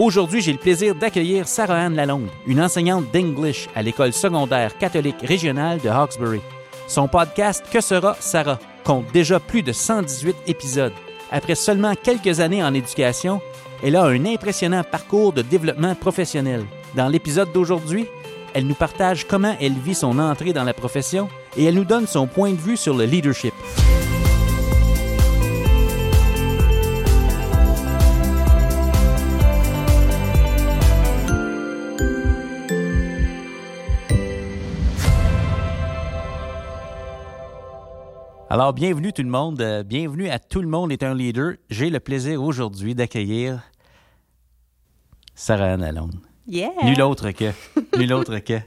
Aujourd'hui, j'ai le plaisir d'accueillir Sarah-Anne Lalonde, une enseignante d'English à l'école secondaire catholique régionale de Hawkesbury. Son podcast Que sera Sarah compte déjà plus de 118 épisodes. Après seulement quelques années en éducation, elle a un impressionnant parcours de développement professionnel. Dans l'épisode d'aujourd'hui, elle nous partage comment elle vit son entrée dans la profession et elle nous donne son point de vue sur le leadership. Alors, bienvenue tout le monde. Euh, bienvenue à Tout le monde est un leader. J'ai le plaisir aujourd'hui d'accueillir Sarah-Anne Lalonde. Yeah! Nul autre que. Nul autre que.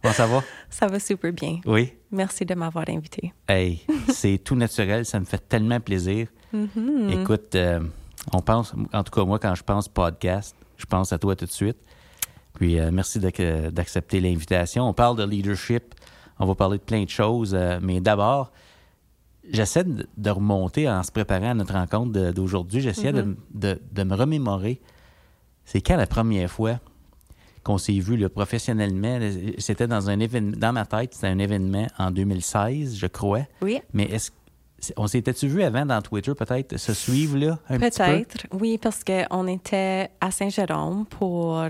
Comment ça va? Ça va super bien. Oui. Merci de m'avoir invité. Hey, c'est tout naturel. Ça me fait tellement plaisir. Mm-hmm. Écoute, euh, on pense, en tout cas, moi, quand je pense podcast, je pense à toi tout de suite. Puis, euh, merci d'ac- d'accepter l'invitation. On parle de leadership. On va parler de plein de choses. euh, mais d'abord, j'essaie de, de remonter en se préparant à notre rencontre d'aujourd'hui. J'essayais de, de- de me remémorer. C'est quand la première fois qu'on s'est vu professionnellement? C'était dans un événement, dans ma tête, c'était un événement en 2016, je crois. Oui, Mais est-ce on s'était-tu vu avant dans Twitter, peut-être, se suivre, là, un petit peu? peut-être. Oui, parce qu'on était à Saint-Jérôme pour euh,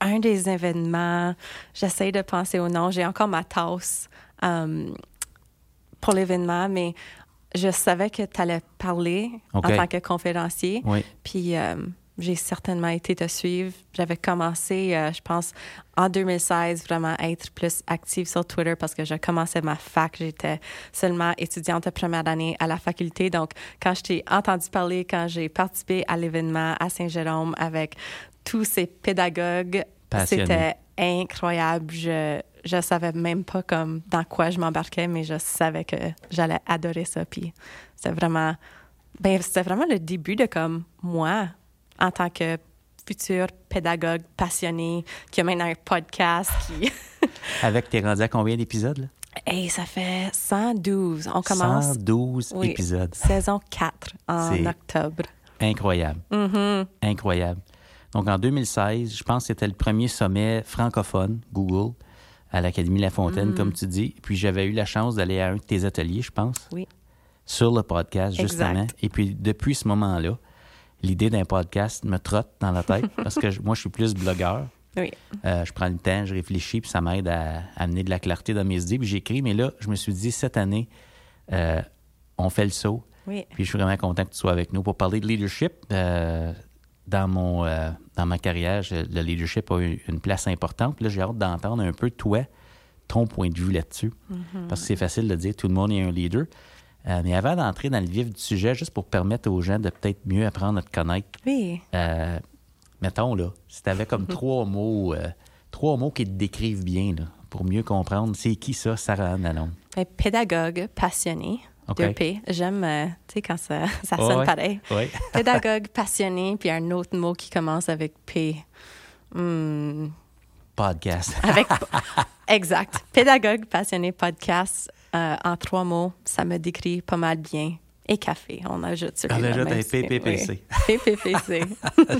un des événements. J'essaie de penser au nom. J'ai encore ma tasse euh, pour l'événement, mais je savais que tu allais parler en tant que conférencier. Oui. Puis euh, j'ai certainement été te suivre. J'avais commencé, euh, je pense, en 2016, vraiment à être plus active sur Twitter parce que je commençais ma fac. J'étais seulement étudiante de première année à la faculté. Donc, quand je t'ai entendu parler, quand j'ai participé à l'événement à Saint-Jérôme avec tous ces pédagogues, c'était incroyable. Je je savais même pas comme dans quoi je m'embarquais, mais je savais que j'allais adorer ça. Puis c'était vraiment, ben c'était vraiment le début de comme moi en tant que futur pédagogue passionné qui a maintenant un podcast qui. Avec, t'es rendu à combien d'épisodes, là? hey, ça fait 112. On commence 112 Oui. épisodes. saison 4 en octobre. Incroyable. Mhm. Incroyable. Donc, en 2016, je pense que c'était le premier sommet francophone, Google, à l'Académie La Fontaine, Mm. comme tu dis. Puis, j'avais eu la chance d'aller à un de tes ateliers, je pense, Oui. sur le podcast, justement. Exact. Et puis, depuis ce moment-là, l'idée d'un podcast me trotte dans la tête parce que je- moi, je suis plus blogueur. Oui. Euh, je prends le temps, je réfléchis, puis ça m'aide à, à amener de la clarté dans mes idées. Puis j'écris, mais là, je me suis dit, cette année, euh, on fait le saut. Oui. Puis je suis vraiment content que tu sois avec nous pour parler de leadership. Euh, dans, mon, euh, dans ma carrière, je- le leadership a eu une place importante. Puis Là, j'ai hâte d'entendre un peu, toi, ton point de vue là-dessus. Parce que c'est facile de dire tout le monde est un leader. Euh, mais avant d'entrer dans le vif du sujet, juste pour permettre aux gens de peut-être mieux apprendre à te connaître, Oui. euh, mettons, là, si tu avais comme trois mots, trois mots qui te décrivent bien, là, pour mieux comprendre, c'est qui ça, Sarah Anne Lalonde? Ben, pédagogue passionné. OK. Deux P. J'aime, euh, tu sais, quand ça, ça sonne pareil. Oui. Pédagogue passionné, puis un autre mot qui commence avec P. Hmm, Podcast. avec exact. Pédagogue passionné podcast euh, en trois mots, ça me décrit pas mal bien. Et café, on ajoute sur On ajoute un PPPC. PPPC.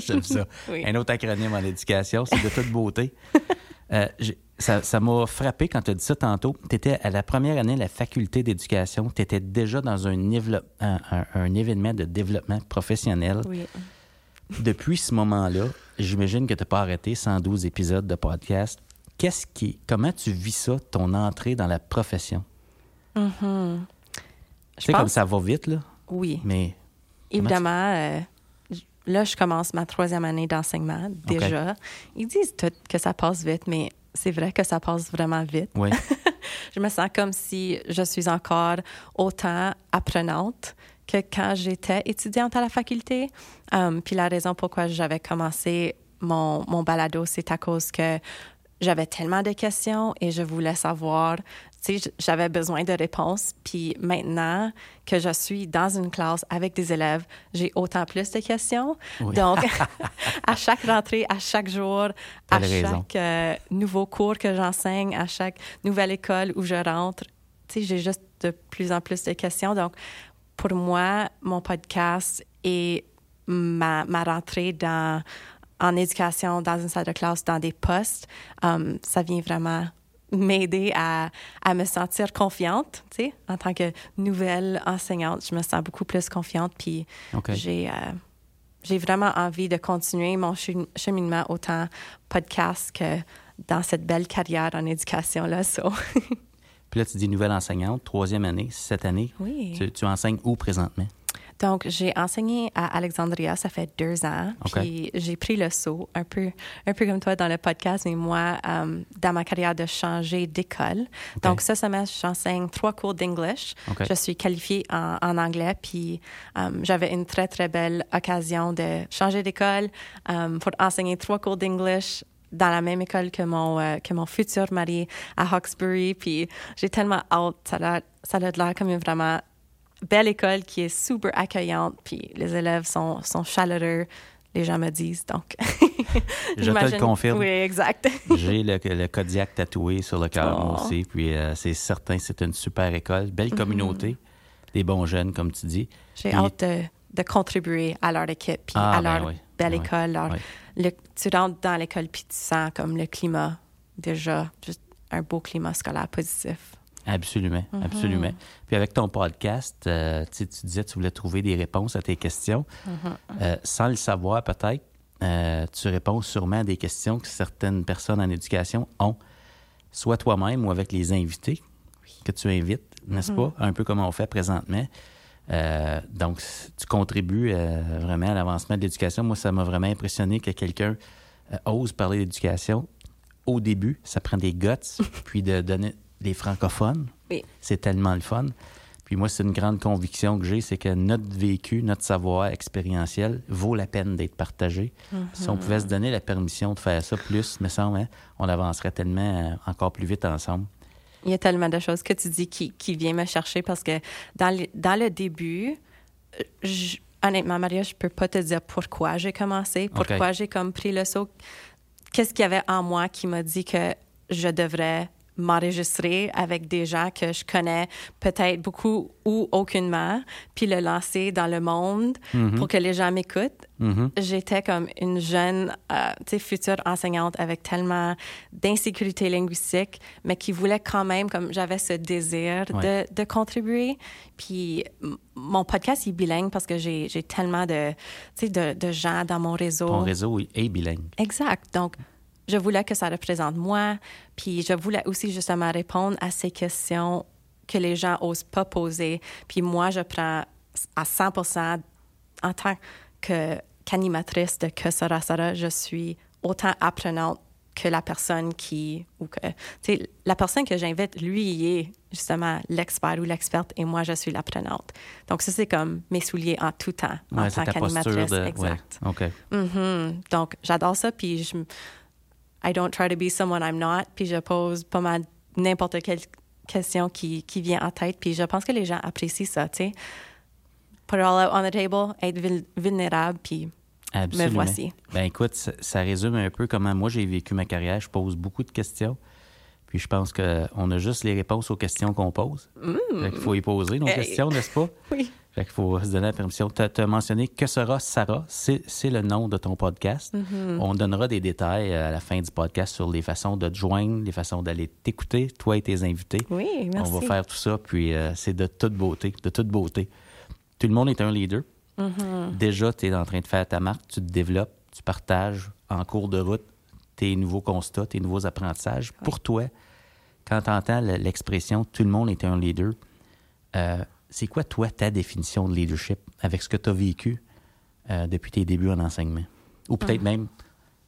J'aime ça. Oui. Un autre acronyme en éducation, c'est de toute beauté. Euh, ça m'a frappé quand tu as dit ça tantôt. Tu étais à la première année de la faculté d'éducation. Tu étais déjà dans un, évlo- un- un- un événement de développement professionnel. Oui. Depuis ce moment-là, j'imagine que tu n'as pas arrêté 112 épisodes de podcast. Qu'est-ce qui, comment tu vis ça, ton entrée dans la profession? Mhm. Tu Je sais, comme ça va vite, là, oui. mais Évidemment, euh, là, je commence ma troisième année d'enseignement déjà. Ils disent tout que ça passe vite, mais c'est vrai que ça passe vraiment vite. oui, Je me sens comme si je suis encore autant apprenante que quand j'étais étudiante à la faculté. Um, puis la raison pourquoi j'avais commencé mon, mon balado, c'est à cause que j'avais tellement de questions et je voulais savoir, tu sais, j'avais besoin de réponses. Puis maintenant que je suis dans une classe avec des élèves, j'ai autant plus de questions. Donc, à chaque rentrée, à chaque jour, à chaque euh, nouveau cours que j'enseigne, à chaque nouvelle école où je rentre, tu sais, j'ai juste de plus en plus de questions. Donc, pour moi, mon podcast et ma, ma rentrée dans en éducation, dans une salle de classe, dans des postes, um, ça vient vraiment m'aider à, à, me sentir confiante, tu sais, en tant que nouvelle enseignante, je me sens beaucoup plus confiante, puis j'ai, euh, j'ai vraiment envie de continuer mon cheminement autant podcast que dans cette belle carrière en éducation là. puis là, tu dis nouvelle enseignante, troisième année, cette année. Oui. Tu, tu enseignes où présentement? Donc, j'ai enseigné à Alexandria, ça fait deux ans. Puis j'ai pris le saut, un peu, un peu comme toi dans le podcast, mais moi, euh, dans ma carrière, de changer d'école. Donc, ce semestre, j'enseigne trois cours d'English. Je suis qualifiée en, anglais, puis euh, j'avais une très, très belle occasion de changer d'école euh, pour enseigner trois cours d'English dans la même école que mon, que mon futur mari à Hawkesbury. Puis j'ai tellement hâte. Ça a, ça a l'air comme vraiment belle école qui est super accueillante, puis les élèves sont, sont chaleureux. Les gens me disent, donc. Je te le confirme. Oui, exact. J'ai le, le, Kodiak tatoué sur le cœur, oh. aussi. Puis euh, c'est certain, c'est une super école. Belle mhm. communauté. Des bons jeunes, comme tu dis. J'ai hâte de, contribuer à leur équipe, puis ah, à ben leur belle école. le, tu rentres dans l'école, puis tu sens comme le climat, déjà, juste un beau climat scolaire positif. Absolument, mhm. absolument. Puis avec ton podcast, euh, tu disais que tu voulais trouver des réponses à tes questions. Mhm. Euh, sans le savoir, peut-être, euh, tu réponds sûrement à des questions que certaines personnes en éducation ont, soit toi-même ou avec les invités que tu invites, n'est-ce mhm. pas? Un peu comme on fait présentement. donc, tu contribues vraiment à l'avancement de l'éducation. Moi, ça m'a vraiment impressionné que quelqu'un ose parler d'éducation au début. Ça prend des guts, puis de donner les francophones. C'est tellement le fun. Puis moi, c'est une grande conviction que j'ai, c'est que notre vécu, notre savoir expérientiel vaut la peine d'être partagé. Si on pouvait se donner la permission de faire ça plus, me semble, hein, on avancerait tellement euh, encore plus vite ensemble. Il y a tellement de choses que tu dis qui, qui viennent me chercher parce que dans le, dans le début, je, honnêtement, Maria, je peux pas te dire pourquoi j'ai commencé, pourquoi j'ai comme pris le saut. Qu'est-ce qu'il y avait en moi qui m'a dit que je devrais m'enregistrer avec des gens que je connais peut-être beaucoup ou aucunement, puis le lancer dans le monde mm-hmm. pour que les gens m'écoutent. Mm-hmm. J'étais comme une jeune, euh, future enseignante avec tellement d'insécurité linguistique, mais qui voulait quand même, comme j'avais ce désir de, de, contribuer. Puis mon podcast est bilingue parce que j'ai tellement de, de, de gens dans mon réseau. Mon réseau est bilingue. Exact. Donc, je voulais que ça représente moi, puis je voulais aussi justement répondre à ces questions que les gens osent pas poser. Puis moi, je prends à 100 en tant que qu'animatrice de Que sera sera, je suis autant apprenante que la personne qui ou que la personne que j'invite lui il est justement l'expert ou l'experte et moi je suis l'apprenante donc ça c'est comme mes souliers en tout temps en tant qu'animatrice exact ouais. Mm-hmm. donc j'adore ça puis je I don't try to be someone I'm not, puis je pose pas mal n'importe quelle question qui, qui vient en tête, puis je pense que les gens apprécient ça, tu sais. Put it all out on the table, être vulnérable, puis me voici. Ben écoute, ça, résume un peu comment moi j'ai vécu ma carrière. Je pose beaucoup de questions. Puis je pense qu'on a juste les réponses aux questions qu'on pose. Mm. Il faut y poser nos questions, n'est-ce pas? Oui. Fait qu'il faut se donner la permission. Tu as, mentionné Que sera Sarah? C'est le nom de ton podcast. Mm-hmm. On donnera des détails euh, à la fin du podcast sur les façons de te joindre, les façons d'aller t'écouter, toi et tes invités. Oui, merci. On va faire tout ça, puis euh, c'est de toute beauté, de toute beauté. Tout le monde est un leader. Mm-hmm. Déjà, tu es en train de faire ta marque, tu te développes, tu partages en cours de route tes nouveaux constats, tes nouveaux apprentissages. Pour toi, quand tu entends l'expression tout le monde est un leader, euh, c'est quoi, toi, ta définition de leadership avec ce que tu as vécu euh, depuis tes débuts en enseignement? Ou peut-être ah. même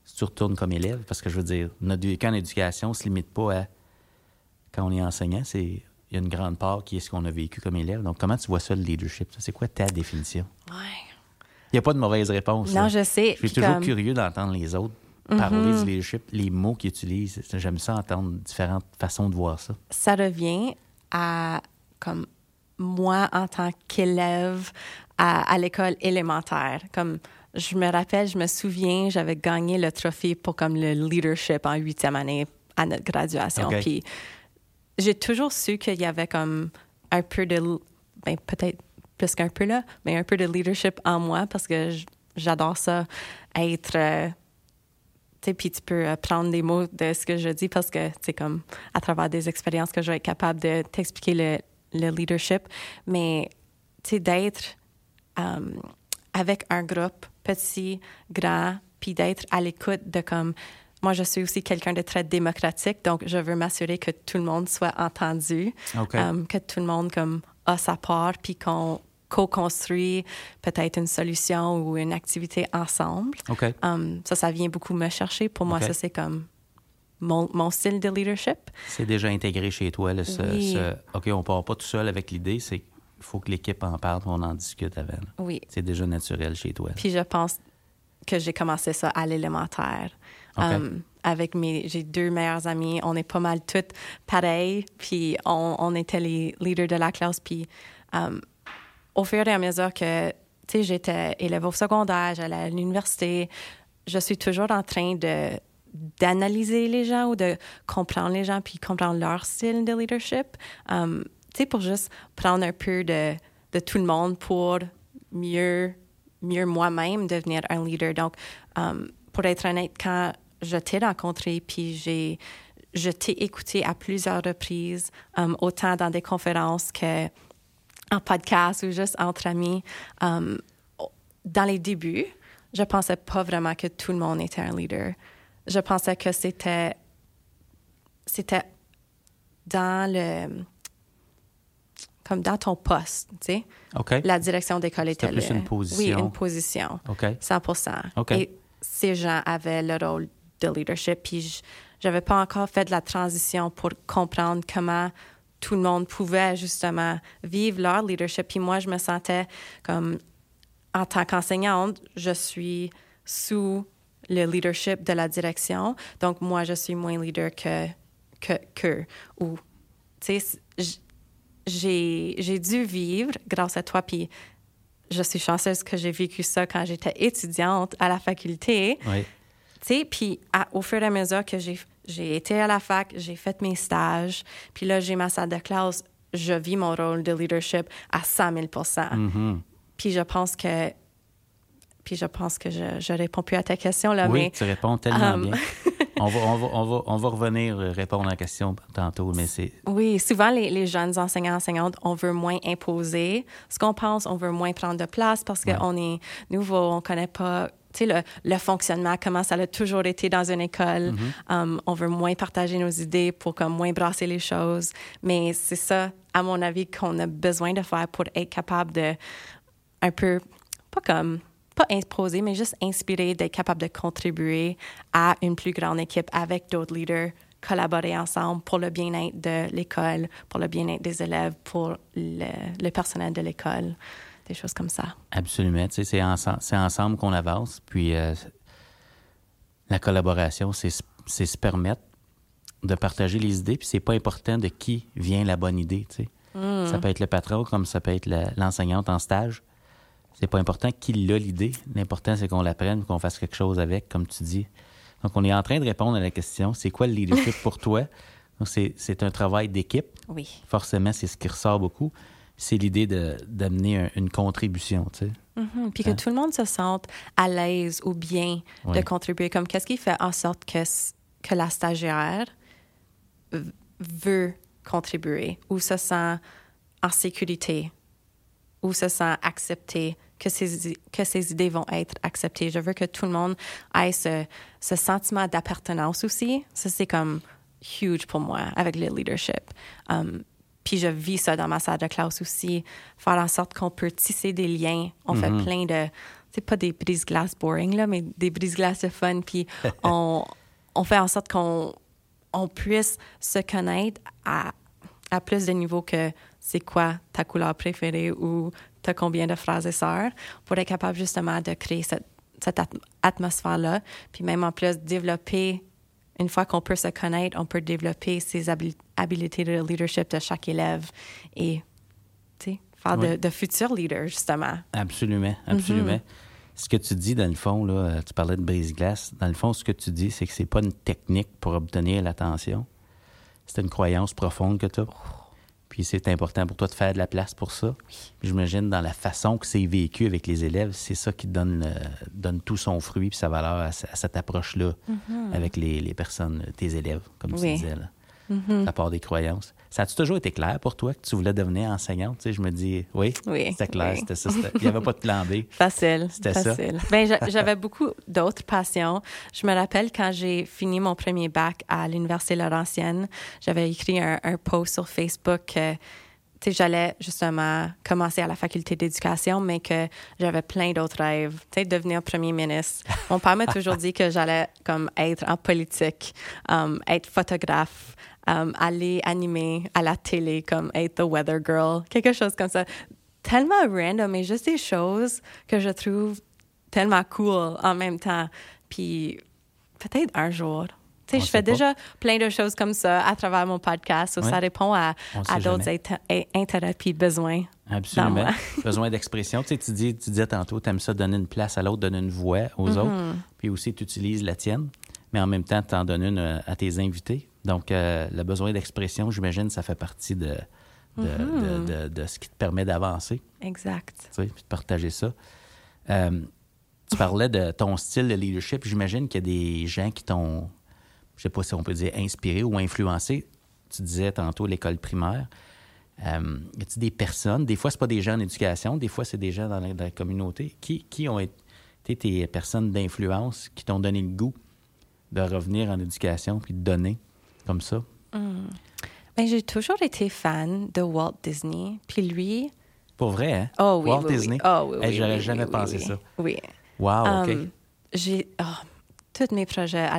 si tu retournes comme élève, parce que je veux dire, notre vécu en éducation ne se limite pas à quand on est enseignant, c'est il y a une grande part qui est ce qu'on a vécu comme élève. Donc, comment tu vois ça, le leadership? C'est quoi ta définition? Ouais. Il n'y a pas de mauvaise réponse. Non, je sais. Je suis toujours curieux d'entendre les autres. parler du leadership, les mots qu'ils utilisent. J'aime ça entendre différentes façons de voir ça. Ça revient à comme moi en tant qu'élève à, l'école élémentaire. Comme je me rappelle, je me souviens, j'avais gagné le trophée pour comme le leadership en huitième année à notre graduation. Puis j'ai toujours su qu'il y avait comme un peu de, ben, peut-être plus qu'un peu là, mais un peu de leadership en moi parce que j'adore ça, être. Euh, tu sais, puis tu peux euh, prendre des mots de ce que je dis parce que c'est comme à travers des expériences que je vais être capable de t'expliquer le, le, leadership. Mais d'être euh, avec un groupe petit, grand, puis d'être à l'écoute de comme moi, je suis aussi quelqu'un de très démocratique, donc je veux m'assurer que tout le monde soit entendu, que tout le monde comme a sa part, puis qu'on co-construit peut-être une solution ou une activité ensemble. Um, ça, ça vient beaucoup me chercher. Pour moi, ça, c'est comme mon, mon, style de leadership. C'est déjà intégré chez toi, là, ce, OK, on part pas tout seul avec l'idée, c'est il faut que l'équipe en parle, on en discute avant. Oui. C'est déjà naturel chez toi. Puis je pense que j'ai commencé ça à l'élémentaire. Um, avec mes, j'ai deux meilleurs amis, on est pas mal toutes pareilles, puis on, on était les leaders de la classe, puis um, au fur et à mesure que, tu sais, j'étais élève au secondaire, j'allais à l'université, je suis toujours en train de d'analyser les gens ou de comprendre les gens puis comprendre leur style de leadership. Um, tu sais, pour juste prendre un peu de, de tout le monde pour mieux, mieux moi-même devenir un leader. Donc, um, pour être honnête, quand je t'ai rencontré puis j'ai je t'ai écouté à plusieurs reprises, um, autant dans des conférences que en podcast ou juste entre amis. Dans les débuts, je pensais pas vraiment que tout le monde était un leader. Je pensais que c'était c'était dans le comme dans ton poste, tu sais. La direction d'école était plus une position. Oui, une position. OK. 100 Et ces gens avaient le rôle de leadership. Puis j'avais pas encore fait de la transition pour comprendre comment tout le monde pouvait justement vivre leur leadership. Puis moi, je me sentais comme, en tant qu'enseignante, je suis sous le leadership de la direction. Donc, moi, je suis moins leader que que, que ou, tu sais, j'ai, dû vivre grâce à toi, puis je suis chanceuse que j'ai vécu ça quand j'étais étudiante à la faculté. Oui. Tu sais, puis au fur et à mesure que j'ai été à la fac, j'ai fait mes stages, puis là, j'ai ma salle de classe. Je vis mon rôle de leadership à 100 000 mm-hmm. Puis je pense que. Puis je pense que je, je réponds plus à ta question, là, oui, mais. tu réponds tellement um, bien. on, va, on, va, on, va, on va revenir répondre à la question tantôt, mais c'est. Oui, souvent, les, les jeunes enseignants, enseignantes, on veut moins imposer ce qu'on pense, on veut moins prendre de place parce qu'on est nouveau, on connaît pas tu sais, le, fonctionnement, comment ça a toujours été dans une école. Mm-hmm. Um, on veut moins partager nos idées pour comme moins brasser les choses. Mais c'est ça, à mon avis, qu'on a besoin de faire pour être capable de un peu, pas comme, pas imposer, mais juste inspirer, d'être capable de contribuer à une plus grande équipe avec d'autres leaders, collaborer ensemble pour le bien-être de l'école, pour le bien-être des élèves, pour le, le personnel de l'école des choses comme ça. Absolument. C'est, ensemble, ensemble qu'on avance. Puis euh, la collaboration, c'est, se permettre de partager les idées. Puis c'est pas important de qui vient la bonne idée. Tu sais. Hmm. Ça peut être le patron comme ça peut être l'enseignante en stage. C'est pas important qui l'a l'idée. L'important, c'est qu'on l'apprenne, qu'on fasse quelque chose avec, comme tu dis. Donc, on est en train de répondre à la question c'est quoi le leadership pour toi? Donc, c'est, un travail d'équipe. Oui. Forcément, c'est ce qui ressort beaucoup c'est l'idée d'amener une contribution, tu sais. Mm-hmm. Puis que hein? tout le monde se sente à l'aise ou bien de contribuer. Comme qu'est-ce qui fait en sorte que, que la stagiaire veut contribuer ou se sent en sécurité? Ou se sent accepté, que ses, que ses idées vont être acceptées. Je veux que tout le monde ait ce, ce sentiment d'appartenance aussi. Ça, c'est comme huge pour moi avec le leadership. Um, puis je vis ça dans ma salle de classe aussi, faire en sorte qu'on peut tisser des liens. On fait mm-hmm. plein de, c'est pas des brises-glaces boring, là, mais des brises-glaces de fun. Puis on, on fait en sorte qu'on on puisse se connaître à, à plus de niveaux que c'est quoi ta couleur préférée ou t'as combien de frères et sœurs pour être capable justement de créer cette, cette atmosphère-là. Puis même en plus, développer, une fois qu'on peut se connaître, on peut développer ses habiletés de leadership de chaque élève et faire de, futurs leaders, justement. Absolument, absolument. Mm-hmm. Ce que tu dis, dans le fond, là, tu parlais de brise-glace. Dans le fond, ce que tu dis, c'est que c'est pas une technique pour obtenir l'attention. C'est une croyance profonde que tu as. Puis c'est important pour toi de faire de la place pour ça. J'imagine dans la façon que c'est vécu avec les élèves, c'est ça qui donne, euh, donne tout son fruit et sa valeur à, cette approche-là mm-hmm. avec les, les, personnes, tes élèves, comme tu disais. Là. Mm part des croyances. Ça a-tu toujours été clair pour toi que tu voulais devenir enseignante? Tu sais, je me dis, oui, oui c'était clair, c'était ça. Il n'y avait pas de plan B. Facile. C'était ça. Ben, j'avais beaucoup d'autres passions. Je me rappelle quand j'ai fini mon premier bac à l'Université Laurentienne, j'avais écrit un, post sur Facebook sais, j'allais justement commencer à la faculté d'éducation, mais que j'avais plein d'autres rêves. Tu sais, devenir premier ministre. Mon père m'a toujours dit que j'allais comme être en politique, um, être photographe, um, aller animer à la télé comme être the weather girl, quelque chose comme ça. Tellement random, mais juste des choses que je trouve tellement cool en même temps. Puis peut-être un jour. Tu sais, je fais déjà plein de choses comme ça à travers mon podcast. Ça répond à, à d'autres intérêts puis besoins. Absolument. besoin d'expression. Tu sais, tu, dis, tu disais tantôt, tu aimes ça donner une place à l'autre, donner une voix aux mm-hmm. autres. Puis aussi, tu utilises la tienne, mais en même temps, tu en donnes une euh, à tes invités. Donc, euh, le besoin d'expression, j'imagine, ça fait partie de, de, de, ce qui te permet d'avancer. Exact. Tu sais, puis de partager ça. Euh, tu parlais de ton style de leadership. J'imagine qu'il y a des gens qui t'ont, je sais pas si on peut dire inspiré ou influencé. Tu disais tantôt l'école primaire. Euh, y a-t-il des personnes, des fois, c'est pas des gens en éducation, des fois, c'est des gens dans la, communauté, qui, qui ont été tes personnes d'influence, qui t'ont donné le goût de revenir en éducation puis de donner? Comme ça? Ben, j'ai toujours été fan de Walt Disney. Puis lui. Pour vrai, hein? Oh oui. Walt Disney? Oh, oui, J'aurais jamais pensé ça. Oui. Wow, OK. Um, j'ai. Oh, tous mes projets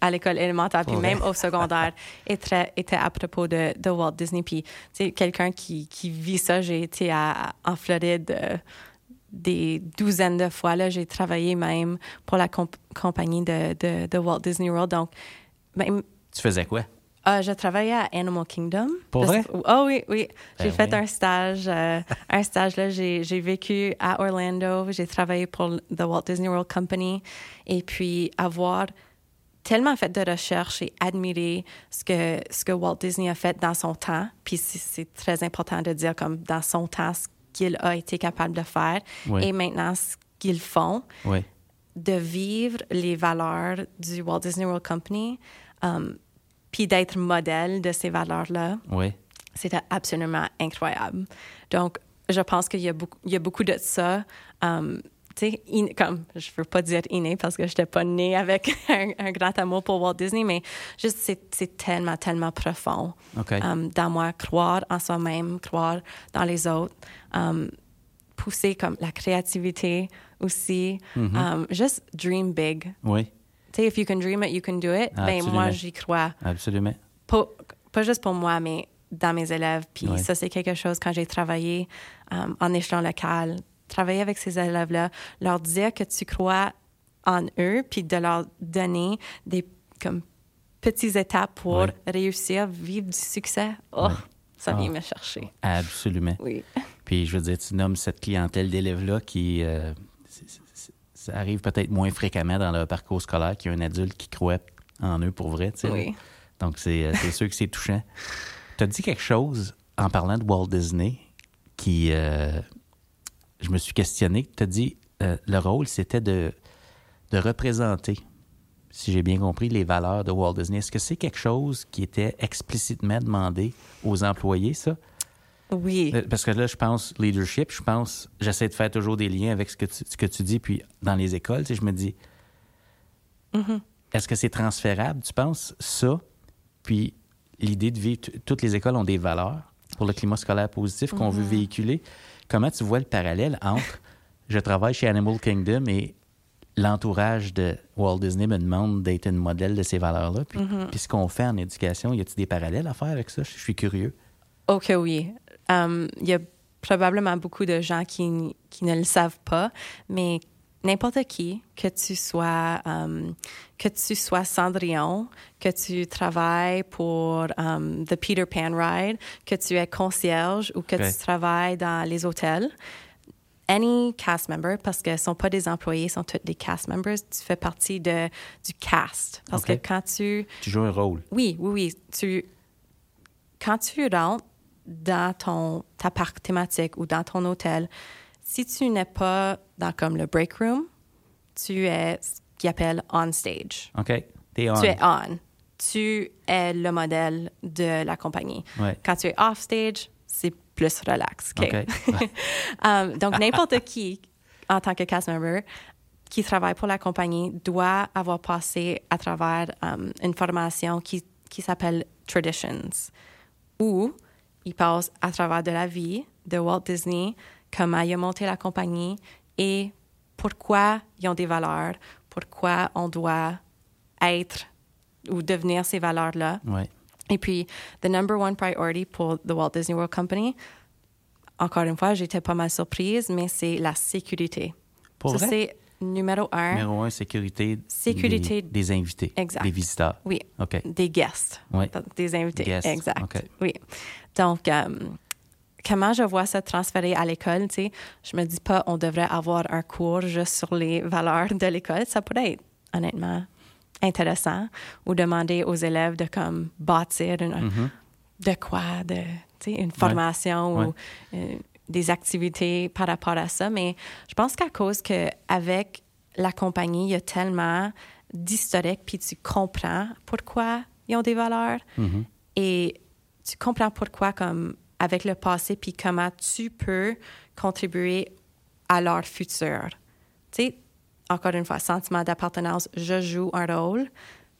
à l'école élémentaire, puis même au secondaire, étaient, étaient, à propos de, de Walt Disney. Puis, tu sais, quelqu'un qui, qui, vit ça, j'ai été à, en Floride euh, des douzaines de fois. Là, j'ai travaillé même pour la compagnie de, de, de, Walt Disney World. Donc, même. Tu faisais quoi? Uh, je travaillais à Animal Kingdom. Pour vrai? Oh oui, oui. Ben j'ai fait un stage. Euh, un stage, là, j'ai vécu à Orlando. J'ai travaillé pour The Walt Disney World Company. Et puis, avoir tellement fait de recherche et admirer ce que, ce que Walt Disney a fait dans son temps. Puis, c'est très important de dire, comme dans son temps, ce qu'il a été capable de faire et maintenant ce qu'ils font. Oui. De vivre les valeurs du Walt Disney World Company. Um, puis d'être modèle de ces valeurs-là. Oui. C'était absolument incroyable. Donc, je pense qu'il y, a beaucoup, il y a beaucoup de ça. Um, tu sais, comme, je veux pas dire inné parce que je n'étais pas née avec un, grand amour pour Walt Disney, mais juste, c'est tellement, tellement profond um, dans moi. Croire en soi-même, croire dans les autres, um, pousser comme la créativité aussi. Mm-hmm. Um, juste dream big. Oui. Tu sais, if you can dream it, you can do it. Ben, moi, j'y crois. Absolument. Pas, pas, juste pour moi, mais dans mes élèves. Puis ça, c'est quelque chose quand j'ai travaillé um, en échelon local, travailler avec ces élèves-là, leur dire que tu crois en eux, puis de leur donner des comme petites étapes pour réussir, vivre du succès. Oh, ça vient ah. me chercher. Absolument. Oui. Puis je veux dire, tu nommes cette clientèle d'élèves-là qui, euh, ça arrive peut-être moins fréquemment dans leur parcours scolaire qu'il y a un adulte qui croit en eux pour vrai. Oui. Donc, euh, c'est sûr que c'est touchant. Tu as dit quelque chose en parlant de Walt Disney qui. Euh, je me suis questionné. Tu as dit euh, le rôle, c'était de, de représenter, si j'ai bien compris, les valeurs de Walt Disney. Est-ce que c'est quelque chose qui était explicitement demandé aux employés, ça? Oui. Euh, parce que là, je pense leadership, je pense, j'essaie de faire toujours des liens avec ce que tu, ce que tu dis, puis dans les écoles, tu sais, je me dis, mm-hmm. est-ce que c'est transférable, tu penses, ça, puis l'idée de vivre, toutes les écoles ont des valeurs pour le climat scolaire positif qu'on veut mm-hmm. véhiculer. Comment tu vois le parallèle entre je travaille chez Animal Kingdom et l'entourage de Walt Disney me demande d'être une modèle de ces valeurs-là. Puis, mm-hmm. puis ce qu'on fait en éducation, y a-t-il des parallèles à faire avec ça? Je suis curieux. OK, oui. Il um, y a probablement beaucoup de gens qui, qui, ne le savent pas, mais n'importe qui, que tu sois um, que tu sois Cendrillon, que tu travailles pour um, The Peter Pan Ride, que tu es concierge ou que Okay. tu travailles dans les hôtels. Any cast member, parce que ne sont pas des employés, sont tous des cast members, tu fais partie de, du cast. Parce que quand tu Tu joues un rôle. oui, oui, oui. Tu, quand tu rentres dans ton, ta parc thématique ou dans ton hôtel, si tu n'es pas dans comme le break room, tu es ce qu'ils appellent on stage. OK? T'es on. Tu es on. Tu es le modèle de la compagnie. Ouais. Quand tu es off stage, c'est plus relax. OK? OK. Um, donc, n'importe qui, en tant que cast member, qui travaille pour la compagnie, doit avoir passé à travers um, une formation qui, qui s'appelle Traditions, où il passe à travers de la vie de Walt Disney, comment il a monté la compagnie et pourquoi ils ont des valeurs, pourquoi on doit être ou devenir ces valeurs-là. Ouais. Et puis, the number one priority pour the Walt Disney World Company, encore une fois, j'étais pas mal surprise, mais c'est la sécurité. Pour Ça, vrai? Numéro un. Numéro un, sécurité, Sécurité. Des, des invités. Exact. Des visiteurs. Oui. OK. Des guests. Oui. Donc, Des invités. Guests, Exact. OK. Oui. Donc, euh, comment je vois ça transférer à l'école, tu sais, je me dis pas on devrait avoir un cours juste sur les valeurs de l'école. Ça pourrait être, honnêtement, intéressant ou demander aux élèves de comme bâtir une, Mm-hmm. de quoi, de, tu sais, une formation Ouais. ou euh, des activités par rapport à ça. Mais je pense qu'à cause que avec la compagnie, il y a tellement d'historique, puis tu comprends pourquoi ils ont des valeurs Mm-hmm. et tu comprends pourquoi comme avec le passé, puis comment tu peux contribuer à leur futur. Tu sais, encore une fois, sentiment d'appartenance, je joue un rôle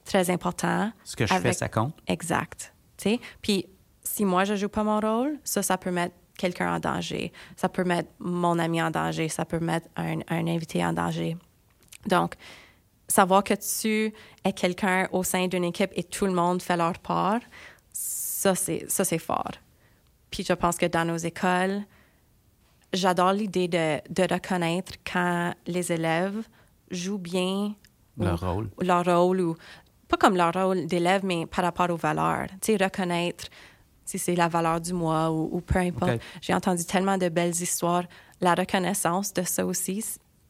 très important. Ce que je fais, ça compte. Exact. Tu sais, puis si moi je joue pas mon rôle, ça, ça peut mettre quelqu'un en danger. Ça peut mettre mon ami en danger. Ça peut mettre un, un invité en danger. Donc, savoir que tu es quelqu'un au sein d'une équipe et tout le monde fait leur part, ça, c'est, ça, c'est fort. Puis je pense que dans nos écoles, j'adore l'idée de, de reconnaître quand les élèves jouent bien Leur ou- rôle. leur rôle ou pas comme leur rôle d'élève, mais par rapport aux valeurs. Tu sais, reconnaître si c'est la valeur du mois ou, ou peu importe. J'ai entendu tellement de belles histoires. La reconnaissance de ça aussi,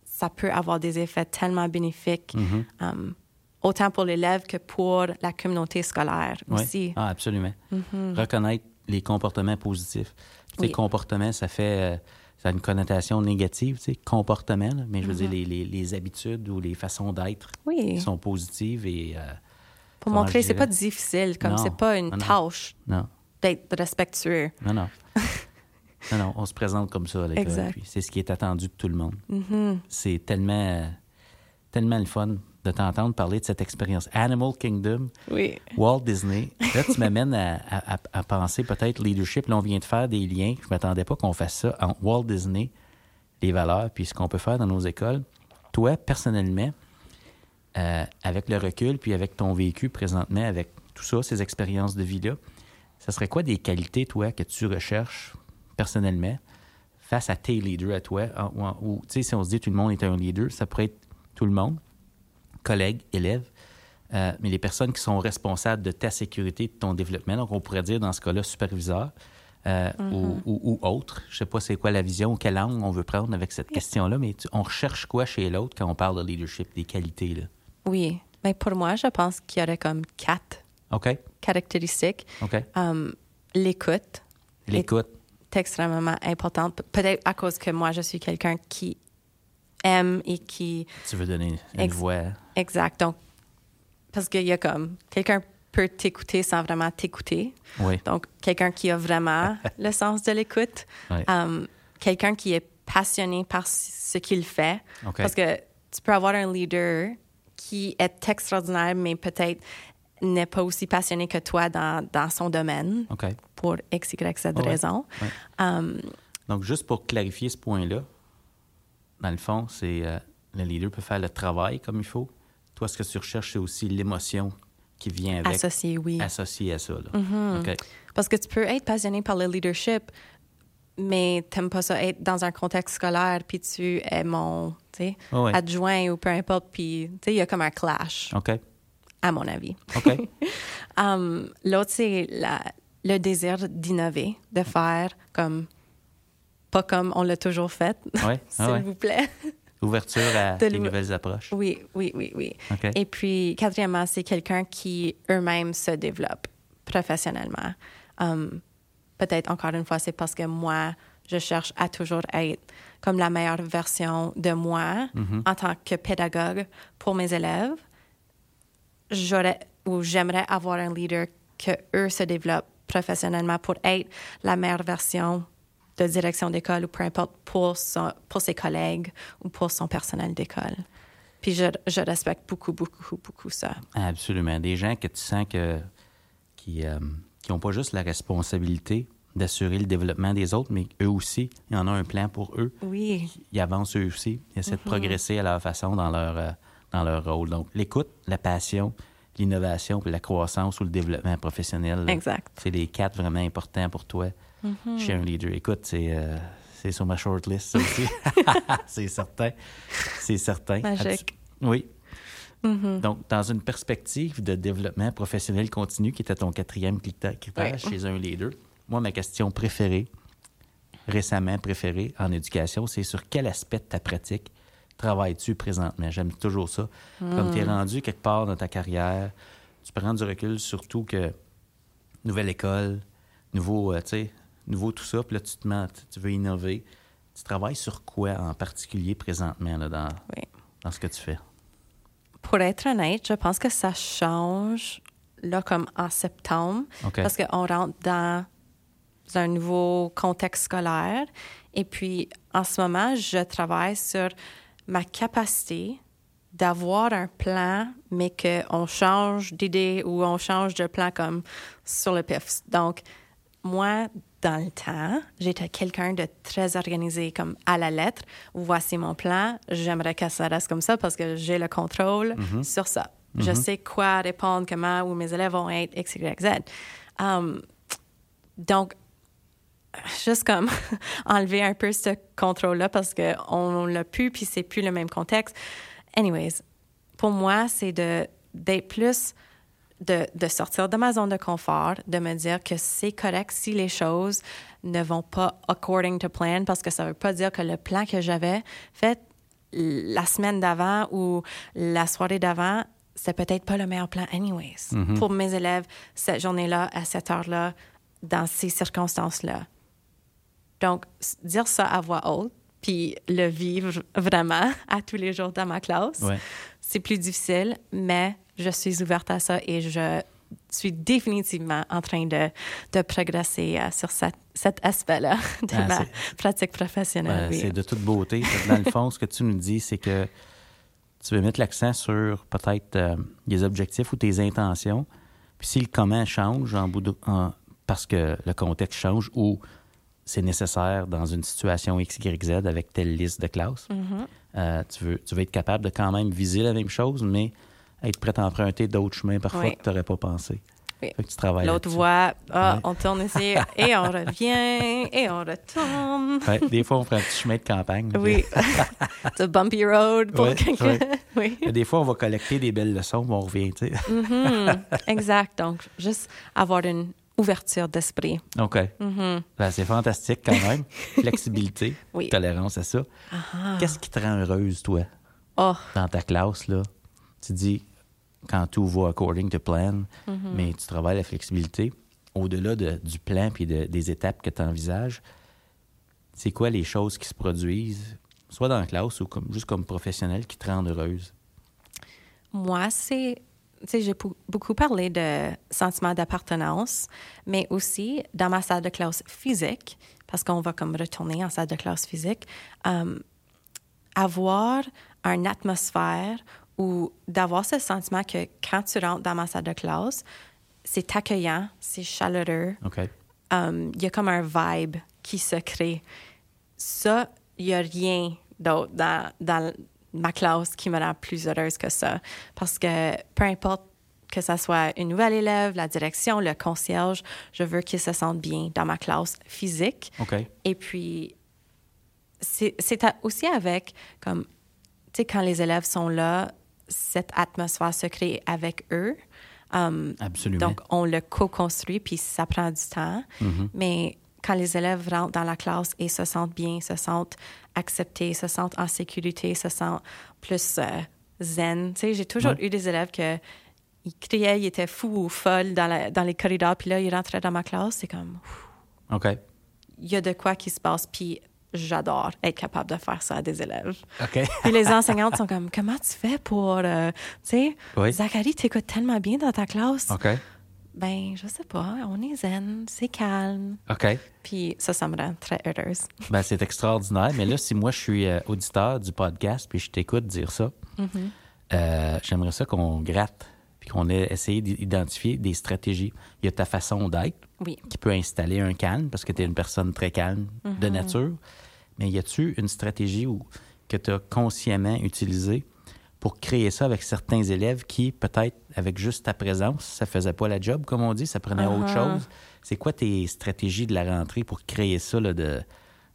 ça peut avoir des effets tellement bénéfiques, Mm-hmm. um, autant pour l'élève que pour la communauté scolaire aussi. Ah, absolument. Reconnaître les comportements positifs. Sais, Oui. comportement, ça fait. euh, ça a une connotation négative, tu sais, comportement, là, mais je veux dire, les, les- les habitudes ou les façons d'être Oui. qui sont positives et. euh, Pour montrer, c'est pas difficile, comme c'est pas une non. tâche non, d'être respectueux. non, non. non, non, on se présente comme ça à l'école. C'est ce qui est attendu de tout le monde. Mhm. C'est tellement, tellement le fun de t'entendre parler de cette expérience. Animal Kingdom, Oui. Walt Disney. Là, tu m'amènes à, à- à- à penser peut-être leadership. Là, on vient de faire des liens. Je ne m'attendais pas qu'on fasse ça entre Walt Disney, les valeurs, puis ce qu'on peut faire dans nos écoles. Toi, personnellement, euh, avec le recul, puis avec ton vécu présentement, avec tout ça, ces expériences de vie-là, ça serait quoi des qualités, toi, que tu recherches personnellement face à tes leaders à toi? En- ou tu sais, si on se dit tout le monde est un leader, ça pourrait être tout le monde, collègues, élèves, euh, mais les personnes qui sont responsables de ta sécurité, de ton développement. Donc, on pourrait dire dans ce cas-là superviseur euh, ou, ou- ou autre. Je sais pas c'est quoi la vision, quel angle on veut prendre avec cette question-là, mais tu- on recherche quoi chez l'autre quand on parle de leadership, des qualités, là? Oui. Mais pour moi, je pense qu'il y aurait comme quatre OK? caractéristiques. Um, L'écoute L'écoute. est extrêmement importante. Pe- Peut-être à cause que moi, je suis quelqu'un qui aime et qui... Tu veux donner une Ex- voix. Exact. Donc, parce qu'il y a comme... Quelqu'un peut t'écouter sans vraiment t'écouter. Oui. Donc, quelqu'un qui a vraiment le sens de l'écoute. Ouais. Um, quelqu'un qui est passionné par ce qu'il fait. OK. Parce que tu peux avoir un leader qui est extraordinaire, mais peut-être n'est pas aussi passionné que toi dans, dans son domaine pour X, Y, Z Ouais. raison. Ouais. Um, Donc, juste pour clarifier ce point-là, dans le fond, c'est euh, le leader peut faire le travail comme il faut. Toi, ce que tu recherches, c'est aussi l'émotion qui vient avec, associé, oui. associée à ça. Là. OK. Parce que tu peux être passionné par le leadership, mais t'aimes pas ça être dans un contexte scolaire, puis tu es mon ouais. adjoint ou peu importe, puis il y a comme un clash, OK. À mon avis. OK. Um, L'autre, c'est la- le désir d'innover, de faire comme, pas comme on l'a toujours fait, Ouais. s'il Ah ouais. vous plaît. Ouverture à De des nouvelles approches. Oui, oui, oui, oui. OK. Et puis, quatrièmement, c'est quelqu'un qui eux-mêmes se développe professionnellement. Um, Peut-être, encore une fois, c'est parce que moi, je cherche à toujours être comme la meilleure version de moi Mhm. en tant que pédagogue pour mes élèves. J'aurais ou j'aimerais avoir un leader que eux se développent professionnellement pour être la meilleure version de direction d'école ou peu importe pour, son- pour ses collègues ou pour son personnel d'école. Puis je, je respecte beaucoup, beaucoup, beaucoup ça. Absolument. Des gens que tu sens que qui euh, qui ont pas juste la responsabilité d'assurer le développement des autres, mais eux aussi, il y en a un plan pour eux. Oui, Ils avancent eux aussi. Ils essaient de Mm-hmm. progresser à leur façon dans leur, euh, dans leur rôle. Donc, l'écoute, la passion, l'innovation, puis la croissance ou le développement professionnel. là, exact. C'est les quatre vraiment importants pour toi Mm-hmm. chez un leader. Écoute, c'est euh, c'est sur ma shortlist, ça aussi. c'est certain. C'est certain. Magique. Oui. Mhm. Donc, dans une perspective de développement professionnel continu, qui était ton quatrième critère critère Ouais. chez un leader, moi, ma question préférée, récemment préférée en éducation, c'est sur quel aspect de ta pratique travailles-tu présentement? J'aime toujours ça. Comme tu es rendu quelque part dans ta carrière, tu prends du recul, surtout que nouvelle école, nouveau, euh, tu sais, nouveau tout ça, puis là, tu te mets, tu- veux innover. Tu travailles sur quoi en particulier présentement là, dans, Oui. dans ce que tu fais? Pour être honnête, je pense que ça change là comme en septembre parce qu'on rentre dans un nouveau contexte scolaire. Et puis, en ce moment, je travaille sur ma capacité d'avoir un plan, mais qu'on change d'idée ou on change de plan comme sur le pif. Donc, moi, dans le temps, j'étais quelqu'un de très organisé, comme à la lettre. Voici mon plan. J'aimerais que ça reste comme ça parce que j'ai le contrôle sur ça. Je sais quoi répondre, comment, où mes élèves vont être, X, Y, Z. Um, donc, juste comme enlever un peu ce contrôle-là parce qu'on l'a plus, puis c'est plus le même contexte. Anyways, pour moi, c'est de d'être plus de, de sortir de ma zone de confort, de me dire que c'est correct si les choses ne vont pas according to plan, parce que ça veut pas dire que le plan que j'avais fait la semaine d'avant ou la soirée d'avant, c'est peut-être pas le meilleur plan anyways. Pour mes élèves, cette journée-là, à cette heure-là, dans ces circonstances-là. Donc, dire ça à voix haute, puis le vivre vraiment à tous les jours dans ma classe, Ouais. c'est plus difficile, mais je suis ouverte à ça et je suis définitivement en train de, de progresser euh, sur cette, cet aspect-là de Ah, ma pratique professionnelle. Oui. C'est de toute beauté. Dans le fond, ce que tu nous dis, c'est que tu veux mettre l'accent sur peut-être euh, les objectifs ou tes intentions. Puis si le comment change en bout de- en- parce que le contexte change ou c'est nécessaire dans une situation X, Y, Z avec telle liste de classes, Mhm. euh, tu, veux, tu veux être capable de quand même viser la même chose, mais être prêt à emprunter d'autres chemins parfois Oui. que tu n'aurais pas pensé. Oui. L'autre voit, ah, Ouais. on tourne ici et on revient et on retourne. Ouais, des fois, on fait un petit chemin de campagne. Oui. C'est bumpy road pour Ouais, quelqu'un. Oui. Des fois, on va collecter des belles leçons, mais on revient. Mhm. Exact. Donc, juste avoir une ouverture d'esprit. OK. Mhm. Ben, c'est fantastique quand même. Flexibilité, Oui. tolérance à ça. Ah. Qu'est-ce qui te rend heureuse, toi, Oh, dans ta classe? là? Tu dis, quand tout va according to plan, Mm-hmm. mais tu travailles la flexibilité, au-delà de- du plan puis de- des étapes que tu envisages, c'est quoi les choses qui se produisent, soit dans la classe ou comme, juste comme professionnel, qui te rendent heureuse? moi, c'est. Tu sais, j'ai beaucoup parlé de sentiment d'appartenance, mais aussi dans ma salle de classe physique, parce qu'on va comme retourner en salle de classe physique, euh, avoir une atmosphère ou d'avoir ce sentiment que quand tu rentres dans ma salle de classe, c'est accueillant, c'est chaleureux, um, il y a comme un vibe qui se crée. Ça, il n'y a rien d'autre dans, dans ma classe qui me rend plus heureuse que ça. Parce que peu importe que ça soit une nouvelle élève, la direction, le concierge, je veux qu'ils se sentent bien dans ma classe physique. Et puis, c'est aussi avec, comme, tu sais, quand les élèves sont là, cette atmosphère se crée avec eux. Um, Absolument. donc, on le co-construit, puis ça prend du temps. Mais quand les élèves rentrent dans la classe et se sentent bien, se sentent acceptés, se sentent en sécurité, se sentent plus euh, zen. Tu sais, j'ai toujours Ouais. eu des élèves que ils criaient, ils étaient fous ou folles dans, la- dans les corridors, puis là, ils rentraient dans ma classe, c'est comme, OK. il y a de quoi qui se passe, puis j'adore être capable de faire ça à des élèves. OK. Puis les enseignantes sont comme, comment tu fais pour, euh, tu sais, Oui. Zachary, t'écoutes tellement bien dans ta classe. OK. Ben, je sais pas, on est zen, c'est calme. OK. Puis ça, ça me rend très heureuse. Ben, c'est extraordinaire. Mais là, si moi, je suis euh, auditeur du podcast puis je t'écoute dire ça, euh, j'aimerais ça qu'on gratte puis qu'on ait essayé d'identifier des stratégies. Il y a ta façon d'être Oui. qui peut installer un calme parce que tu es une personne très calme de nature. Mais y a-tu une stratégie où, que tu as consciemment utilisée pour créer ça avec certains élèves qui, peut-être, avec juste ta présence, ça faisait pas la job, comme on dit, ça prenait autre Uh-huh. chose? C'est quoi tes stratégies de la rentrée pour créer ça, là, de,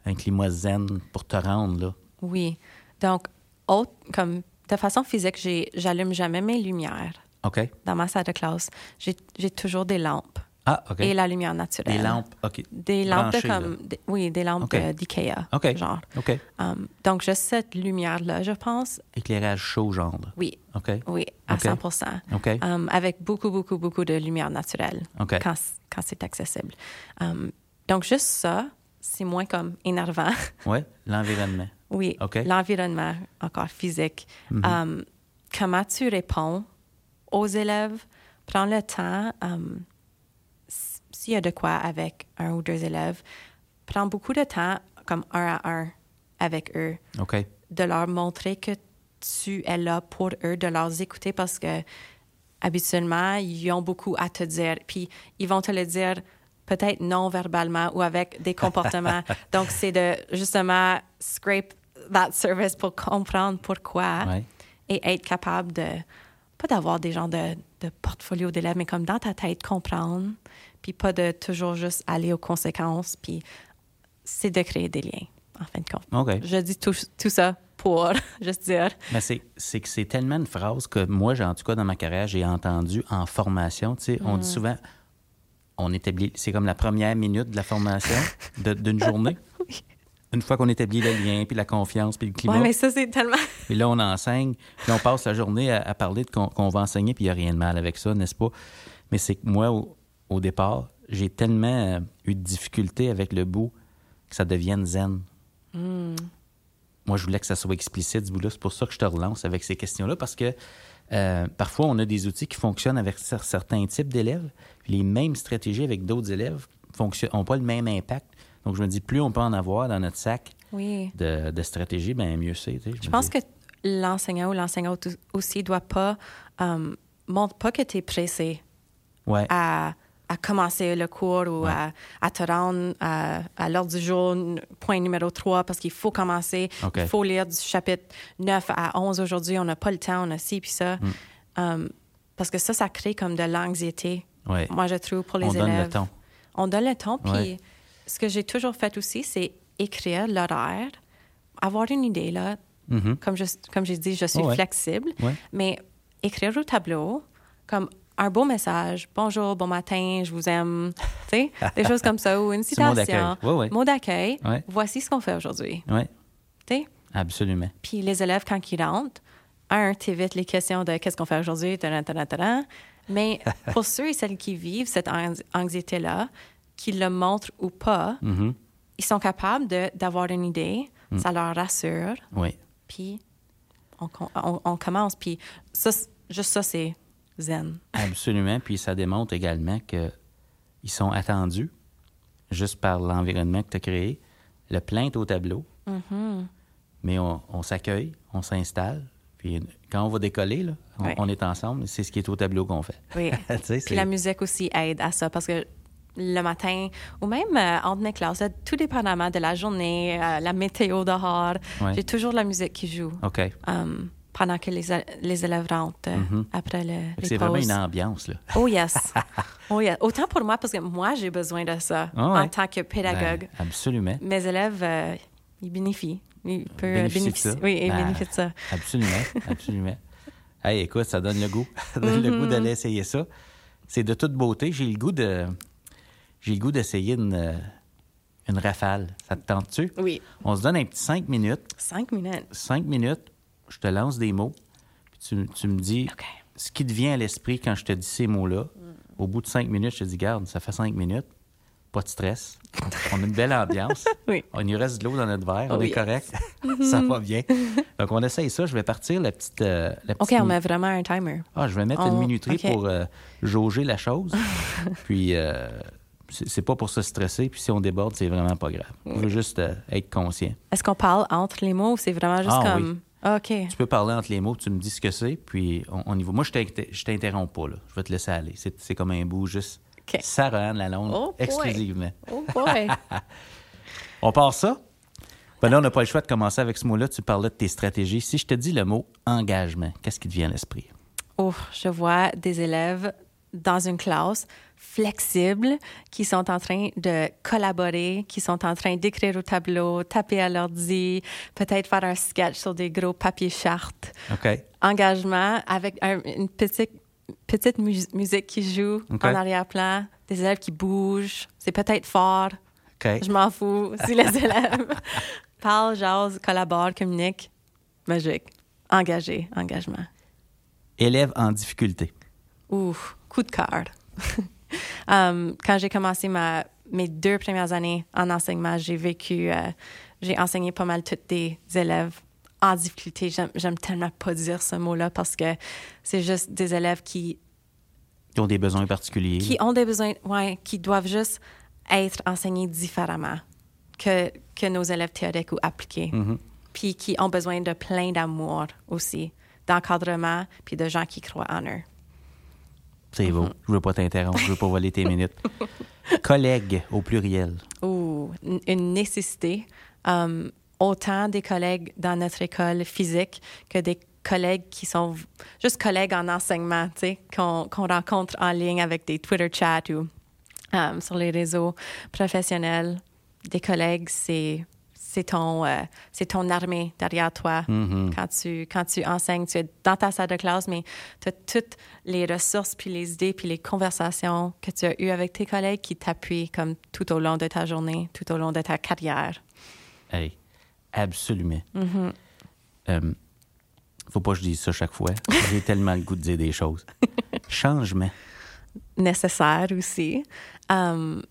un climat zen, pour te rendre, là? Oui. Donc, autre, comme de façon physique, j'allume jamais mes lumières OK? dans ma salle de classe. J'ai toujours des lampes Ah, OK. et la lumière naturelle. Des lampes, OK. Des lampes branchées, comme. des- oui, des lampes d'IKEA. OK. Genre. OK. Um, donc, juste cette lumière-là, je pense. Éclairage chaud, genre. Oui. OK. Oui, à OK. 100% OK. Um, avec beaucoup, beaucoup, beaucoup de lumière naturelle OK. quand, quand c'est accessible. Um, donc, juste ça, c'est moins comme énervant. Ouais, l'environnement. oui, OK. L'environnement, encore physique. Um, comment tu réponds aux élèves? Prends le temps. S'il y a de quoi avec un ou deux élèves, prends beaucoup de temps, comme un à un, avec eux OK. de leur montrer que tu es là pour eux, de leur écouter parce que habituellement, ils ont beaucoup à te dire. Puis ils vont te le dire peut-être non verbalement ou avec des comportements. Donc, c'est de justement scrape that surface pour comprendre pourquoi Ouais. et être capable de, pas d'avoir des genres de, de portfolio d'élèves, mais comme dans ta tête, comprendre, puis pas de toujours juste aller aux conséquences, puis c'est de créer des liens, en fin de compte. Je dis tout, tout ça pour juste dire. Mais c'est, que c'est tellement une phrase que moi, j'ai, en tout cas, dans ma carrière, j'ai entendu en formation. Tu sais, on dit souvent, on établit, c'est comme la première minute de la formation d'une journée. Une fois qu'on établit le lien, puis la confiance, puis le climat, Ouais, mais ça, c'est tellement. puis là, on enseigne, puis on passe la journée à, à parler de qu'on, qu'on va enseigner, puis il n'y a rien de mal avec ça, n'est-ce pas? Mais c'est que moi, au, départ, j'ai tellement euh, eu de difficultés avec le bout que ça devienne zen. Moi, je voulais que ça soit explicite, ce bout-là. C'est pour ça que je te relance avec ces questions-là, parce que euh, parfois, on a des outils qui fonctionnent avec cer- certains types d'élèves. Les mêmes stratégies avec d'autres élèves n'ont pas le même impact. Donc, je me dis, plus on peut en avoir dans notre sac Oui. de, de stratégie, ben mieux c'est. Je pense dis. que l'enseignant ou l'enseignante aussi doit pas. euh, montre pas que tu es pressé Ouais. à, à commencer le cours ou Ouais. à, à te rendre à, à l'heure du jour, point numéro 3, parce qu'il faut commencer. Il faut lire du chapitre 9 à 11 aujourd'hui. On n'a pas le temps, on a ci puis ça. Mm. Euh, parce que ça, ça crée comme de l'anxiété. Ouais. Moi, je trouve, pour les On élèves. donne le ton. On donne le ton. Puis Ouais. ce que j'ai toujours fait aussi, c'est écrire l'horaire, avoir une idée, là. Comme je- comme j'ai dit, je suis flexible. Mais écrire au tableau, comme un beau message, bonjour, bon matin, je vous aime, tu sais, des choses comme ça, ou une C'est mot d'accueil. citation, Ouais, ouais. mot d'accueil, Ouais. voici ce qu'on fait aujourd'hui, Ouais, tu sais? absolument. Puis les élèves, quand ils rentrent, un, t'évites les questions de qu'est-ce qu'on fait aujourd'hui, mais pour ceux et celles qui vivent cette anx- anxiété-là, qu'ils le montrent ou pas, Mhm. ils sont capables d'avoir une idée, Mm. ça leur rassure, Oui. puis on, com- on- on commence. Puis ça, juste ça, c'est zen. Absolument. Puis ça démontre également qu'ils sont attendus juste par l'environnement que tu as créé. Le plein est au tableau, Mm-hmm. mais on, s'accueille, on s'installe. Puis quand on va décoller, là, on, est ensemble. C'est ce qui est au tableau qu'on fait. Oui. Puis la musique aussi aide à ça parce que le matin ou même euh, entre mes classes, tout dépendamment de la journée, euh, la météo dehors, j'ai toujours de la musique qui joue. OK. Um, pendant que les, les élèves rentrent euh, après le, C'est vraiment une ambiance, là. Oh yes. oh yes. Autant pour moi, parce que moi, j'ai besoin de ça Ah ouais. en tant que pédagogue. Ben, absolument. Mes élèves, euh, ils bénéficient. Ils peuvent Bénéficie de bénéficier. ça. Oui, ils Ben, bénéficient de ça. Absolument, absolument. Hey, écoute, ça donne le goût. Ça donne le goût Mm-hmm. d'aller essayer ça. C'est de toute beauté. J'ai le goût de. J'ai le goût d'essayer une, une rafale. Ça te tente-tu? Oui. On se donne un petit cinq minutes. Cinq minutes. Cinq minutes, je te lance des mots. Puis tu, tu me dis ce qui te vient à l'esprit quand je te dis ces mots-là. Au bout de cinq minutes, je te dis, garde, ça fait cinq minutes. Pas de stress. On a une belle ambiance. Oui. On y reste de l'eau dans notre verre. on est yes. correct. ça va bien. Donc, on essaye ça. Je vais partir la petite. euh, la OK, on met vraiment un timer. Ah, je vais mettre une minuterie pour euh, jauger la chose. puis, euh, c'est pas pour se stresser. Puis, si on déborde, c'est vraiment pas grave. On veut juste euh, être conscient. Est-ce qu'on parle entre les mots ou c'est vraiment juste Ah, comme. OK. Tu peux parler entre les mots, tu me dis ce que c'est, puis on, on y va. Moi, je t'inter- je t'interromps pas, là. Je vais te laisser aller. C'est comme un bout, juste OK. ça rend la langue Oh, exclusivement. Oh boy. On part ça? Ben là, on n'a pas le choix de commencer avec ce mot-là. Tu parlais de tes stratégies. Si je te dis le mot engagement, qu'est-ce qui te vient à l'esprit? oh, je vois des élèves dans une classe flexibles qui sont en train de collaborer, qui sont en train d'écrire au tableau, taper à l'ordi, peut-être faire un sketch sur des gros papiers chartes. OK. Engagement avec un- une petite, petite mus- musique qui joue en arrière-plan, des élèves qui bougent. C'est peut-être fort, OK. je m'en fous. Si les élèves parlent, jasent, collaborent, communiquent, magique. Engagé, engagement. Élève en difficulté. Ouf, coup de cœur. Um, quand j'ai commencé ma, mes deux premières années en enseignement, j'ai vécu, euh, j'ai enseigné pas mal tous des élèves en difficulté. J'aime, tellement pas dire ce mot-là parce que c'est juste des élèves qui, Qui ont des besoins particuliers. qui ont des besoins, ouais, qui doivent juste être enseignés différemment que, que nos élèves théoriques ou appliqués. Puis qui ont besoin de plein d'amour aussi, d'encadrement, puis de gens qui croient en eux. C'est beau. Je veux pas t'interrompre. Je veux pas voler tes minutes. Collègues au pluriel. ou une- nécessité. Um, autant des collègues dans notre école physique que des collègues qui sont juste collègues en enseignement, tu sais, qu'on rencontre en ligne avec des Twitter chats ou um, sur les réseaux professionnels. Des collègues, c'est c'est ton, euh, c'est ton armée derrière toi. Quand, tu, quand tu enseignes, tu es dans ta salle de classe, mais tu as toutes les ressources, puis les idées, puis les conversations que tu as eues avec tes collègues qui t'appuient comme tout au long de ta journée, tout au long de ta carrière. Hey, absolument. Euh, faut pas que je dise ça chaque fois. J'ai tellement le goût de dire des choses. Changement. Nécessaire aussi. Um,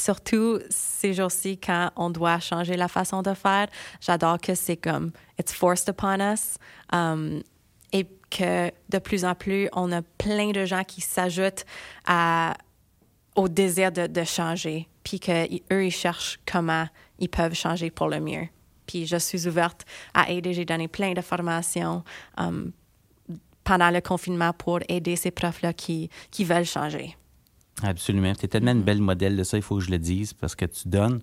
surtout ces jours-ci, quand on doit changer la façon de faire, j'adore que c'est comme it's forced upon us. Um, et que de plus en plus, on a plein de gens qui s'ajoutent au désir de, de changer, puis qu'eux, ils cherchent comment ils peuvent changer pour le mieux. Puis je suis ouverte à aider. J'ai donné plein de formations um, pendant le confinement pour aider ces profs-là qui, qui veulent changer. Absolument. Tu es tellement une belle modèle de ça, il faut que je le dise, parce que tu donnes,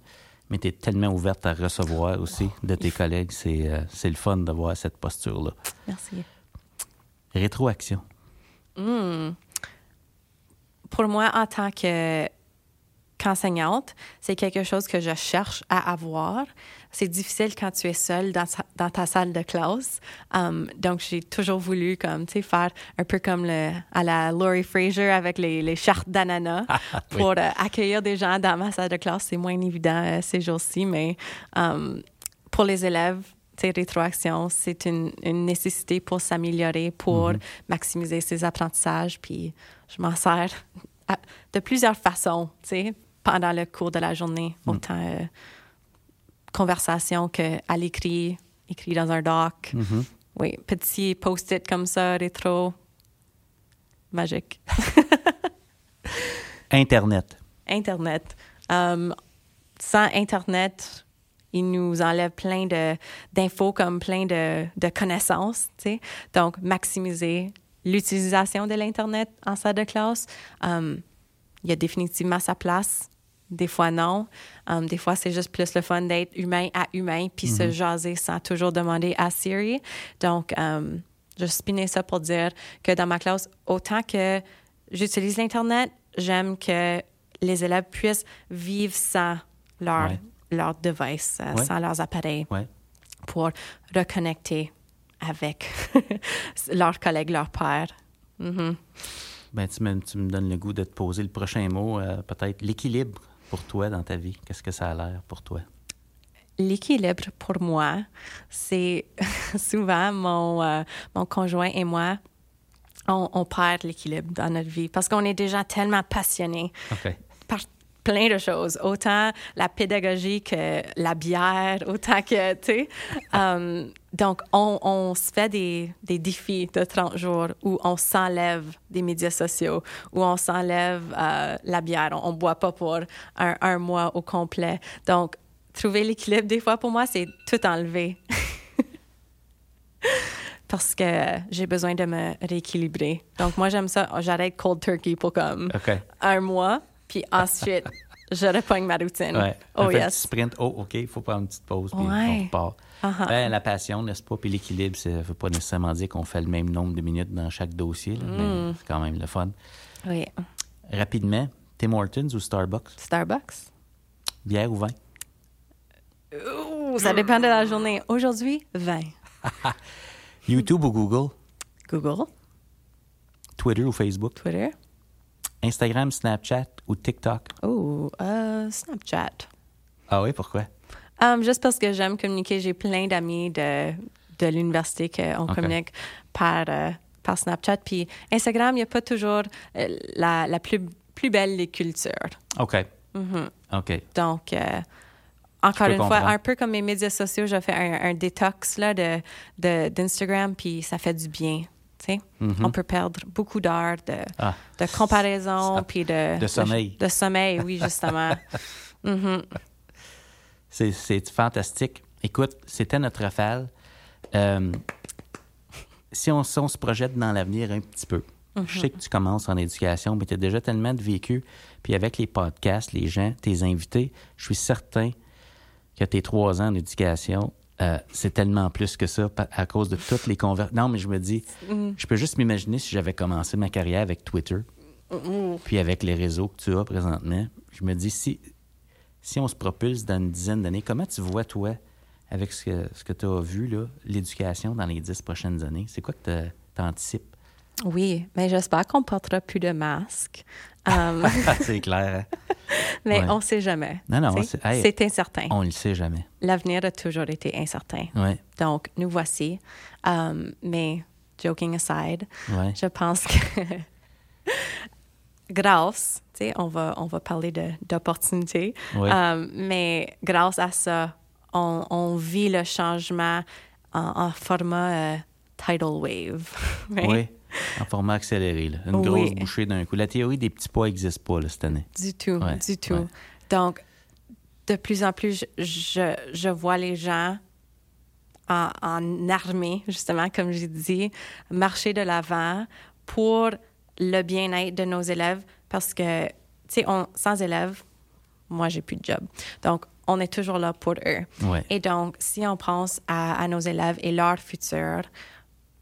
mais tu es tellement ouverte à recevoir aussi de tes collègues. C'est euh, c'est le fun de voir cette posture-là. Merci. Rétroaction. Pour moi, en tant que qu'enseignante, c'est quelque chose que je cherche à avoir. C'est difficile quand tu es seule dans, sa- dans ta salle de classe. Um, donc, j'ai toujours voulu comme, faire un peu comme le, à la Laurie Fraser avec les, les chartes d'ananas Oui. pour euh, accueillir des gens dans ma salle de classe. C'est moins évident euh, ces jours-ci, mais um, pour les élèves, rétroaction, c'est une, une nécessité pour s'améliorer, pour maximiser ses apprentissages. Puis je m'en sers à- de plusieurs façons, tu sais, pendant le cours de la journée. Autant euh, conversation qu'à l'écrit, écrit dans un doc. Oui, petit post-it comme ça, rétro. Magique. Internet. Internet. Um, sans Internet, il nous enlève plein d'infos comme plein de, de connaissances. tu sais. Donc, maximiser l'utilisation de l'Internet en salle de classe. Um, il y a définitivement sa place. Des fois, non. Um, des fois, c'est juste plus le fun d'être humain à humain puis se jaser sans toujours demander à Siri. Donc, um, Je spinais ça pour dire que dans ma classe, autant que j'utilise l'Internet, j'aime que les élèves puissent vivre sans leur, Ouais. leur device, euh, Ouais. sans leurs appareils, Ouais. pour reconnecter avec leurs collègues, leurs pères. Mhm. Ben, tu, me, tu me donnes le goût de te poser le prochain mot, euh, peut-être l'équilibre pour toi dans ta vie? Qu'est-ce que ça a l'air pour toi? L'équilibre pour moi, c'est souvent mon, euh, mon conjoint et moi, on, on perd l'équilibre dans notre vie parce qu'on est déjà tellement passionnés OK. par plein de choses, autant la pédagogie que la bière, autant que, tu sais. Um, donc, on, on se fait des, des défis de 30 jours où on s'enlève des médias sociaux, où on s'enlève euh, la bière. On ne boit pas pour un, un mois au complet. Donc, trouver l'équilibre, des fois, pour moi, c'est tout enlever. Parce que j'ai besoin de me rééquilibrer. Donc, moi, j'aime ça. J'arrête cold turkey pour comme un mois, puis ensuite, je repogne ma routine. Ouais. Oh, Un petit yes. sprint. Oh, OK, il faut prendre une petite pause, puis Ouais. on repart. Uh-huh. Ben, la passion, n'est-ce pas? Puis l'équilibre, ça ne veut pas nécessairement dire qu'on fait le même nombre de minutes dans chaque dossier, là, Mm. mais c'est quand même le fun. Oui. Rapidement, Tim Hortons ou Starbucks? Starbucks. Bière ou vin? Ouh, ça dépend de la journée. Aujourd'hui, 20. YouTube ou Google? Google, Twitter ou Facebook? Twitter. Instagram, Snapchat ou TikTok? Oh, euh, Snapchat. Ah oui, pourquoi? Um, juste parce que j'aime communiquer. J'ai plein d'amis de, de l'université qu'on Ok. communique par, euh, par Snapchat. Puis Instagram, il n'y a pas toujours euh, la, la plus, plus belle des cultures. OK. Mhm. OK. Donc, euh, encore une fois, un peu comme mes médias sociaux, je fais un, un détox là, de, de- d'Instagram, puis ça fait du bien. Mhm. On peut perdre beaucoup d'heures de, Ah, de comparaison, puis de... de sommeil. De, sommeil, oui, justement. Mhm. c'est, c'est fantastique. Écoute, c'était notre rafale. Euh, si, on, si on se projette dans l'avenir un petit peu, je sais que tu commences en éducation, mais tu as déjà tellement de vécu. Puis avec les podcasts, les gens, tes invités, je suis certain que tes trois ans d'éducation, euh, c'est tellement plus que ça à cause de toutes les conversations. Non, mais je me dis, je peux juste m'imaginer si j'avais commencé ma carrière avec Twitter, puis avec les réseaux que tu as présentement. Je me dis, si, si on se propulse dans une dizaine d'années, comment tu vois, toi, avec ce que, ce que tu as vu, l'éducation dans les dix prochaines années? C'est quoi que tu anticipes? Oui, mais j'espère qu'on portera plus de masques. Um, c'est clair. hein? mais Ouais. on ne sait jamais. Non, non, c'est- hey. incertain. On ne le sait jamais. L'avenir a toujours été incertain. Donc, nous voici. Um, mais, joking aside, je pense que grâce, tu sais, on va, on va parler d'opportunités, Oui. Um, mais grâce à ça, on, on vit le changement en, en format euh, tidal wave. right? Oui, en format accéléré. là. Une Oui. grosse bouchée d'un coup. La théorie des petits pas n'existe pas là, cette année. Du tout, Ouais, du tout. ouais. Donc, de plus en plus, je, je, je vois les gens en, en armée, justement, comme j'ai dit, marcher de l'avant pour le bien-être de nos élèves parce que, tu sais, sans élèves, moi, j'ai plus de job. Donc, on est toujours là pour eux. Ouais. Et donc, si on pense à, à nos élèves et leur futur,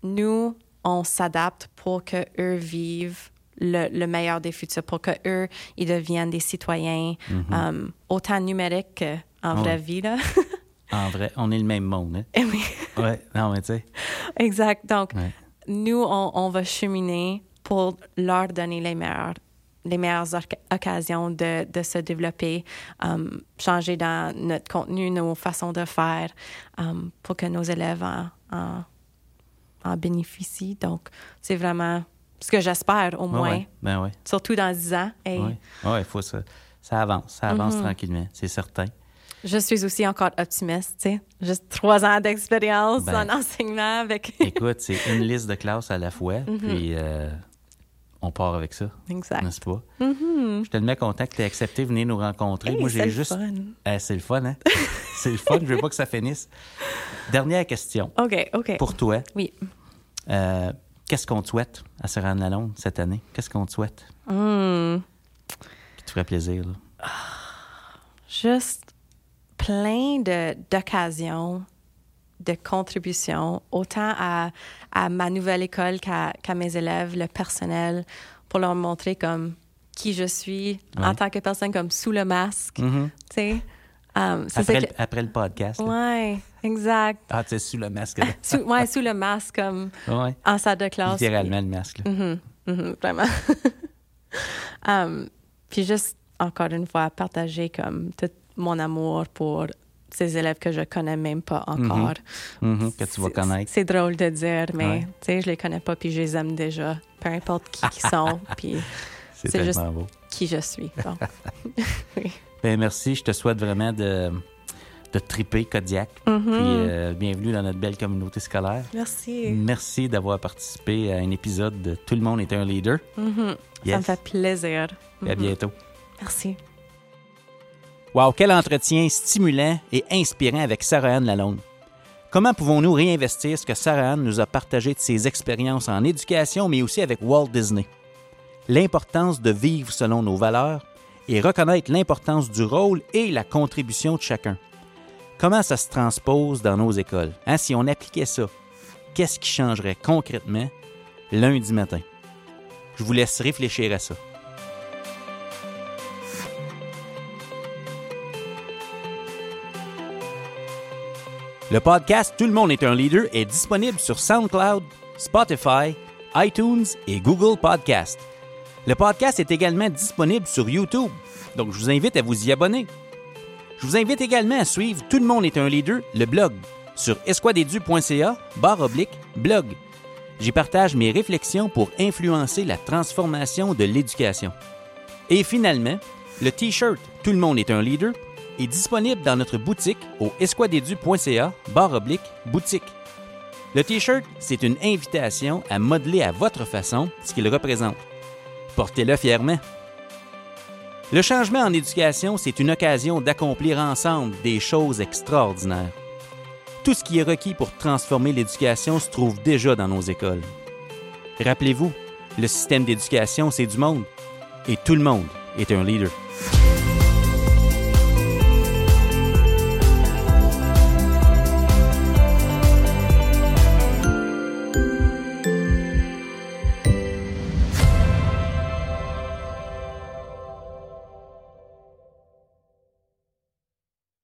nous, on s'adapte pour que eux vivent le, le meilleur des futurs, pour que eux, ils deviennent des citoyens um, autant numériques qu'en vraie vie. Là. En vrai, on est le même monde. Hein? Oui, Ouais, non, mais tu sais. exact. Donc, Ouais. nous, on, on va cheminer pour leur donner les meilleures, les meilleures oc- occasions de, de se développer, um, changer dans notre contenu, nos façons de faire, um, pour que nos élèves en, en, en bénéficient. Donc, c'est vraiment ce que j'espère, au moins. Ben ouais. surtout dans 10 ans. Et ouais, faut ça. Ça avance, ça avance Mm-hmm. tranquillement, c'est certain. je suis aussi encore optimiste, tu sais. Juste trois ans d'expérience Ben. en enseignement avec... Écoute, c'est une liste de classes à la fois, puis euh, on part avec ça, exact. n'est-ce pas? Je suis tellement content que tu aies accepté de venir nous rencontrer. Hey, Moi, c'est j'ai le juste. fun. Eh, c'est le fun, hein? c'est le fun, je veux pas que ça finisse. Dernière question. OK, OK. Pour toi, Oui. euh, qu'est-ce qu'on te souhaite à se rendre Lalonde cette année? Qu'est-ce qu'on te souhaite? Hmm. qui te ferait plaisir? là? juste plein de, d'occasions de contribution, autant à, à ma nouvelle école qu'à mes élèves, le personnel, pour leur montrer comme qui je suis en tant que personne, comme sous le masque. Tu sais, Um, c'est Après, le, que- après le podcast. Ouais, exact. Ah, tu sais, sous le masque. Sous, ouais, sous le masque, comme ouais. en salle de classe. Littéralement, le masque. là. Mhm, mhm, vraiment. Um, puis juste, encore une fois, partager comme tout mon amour pour ces élèves que je connais même pas encore. Mhm, que tu vas connaître. C'est drôle de dire, mais Ouais. tu sais, je les connais pas, puis je les aime déjà, peu importe qui ils sont, puis C'est juste- beau. qui je suis. Donc, oui. Ben, merci. Je te souhaite vraiment de, de triper Kodiak. Puis euh, bienvenue dans notre belle communauté scolaire. Merci. Merci d'avoir participé à un épisode de Tout le monde est un leader. Ça Yes. me fait plaisir. À bientôt. Merci. Wow, quel entretien stimulant et inspirant avec Sarah-Anne Lalonde. Comment pouvons-nous réinvestir ce que Sarah-Anne nous a partagé de ses expériences en éducation, mais aussi avec Walt Disney? L'importance de vivre selon nos valeurs et reconnaître l'importance du rôle et la contribution de chacun. Comment ça se transpose dans nos écoles? Hein, si on appliquait ça, qu'est-ce qui changerait concrètement lundi matin? Je vous laisse réfléchir à ça. Le podcast Tout le monde est un leader est disponible sur SoundCloud, Spotify, iTunes et Google Podcast. Le podcast est également disponible sur YouTube, donc je vous invite à vous y abonner. Je vous invite également à suivre Tout le monde est un leader, le blog, sur esquadedu.ca, barre oblique, blog. J'y partage mes réflexions pour influencer la transformation de l'éducation. Et finalement, le T-shirt Tout le monde est un leader est disponible dans notre boutique au esquadedu.ca barre oblique boutique. Le T-shirt, c'est une invitation à modeler à votre façon ce qu'il représente. Portez-le fièrement. Le changement en éducation, c'est une occasion d'accomplir ensemble des choses extraordinaires. Tout ce qui est requis pour transformer l'éducation se trouve déjà dans nos écoles. Rappelez-vous, le système d'éducation, c'est du monde. Et tout le monde est un leader.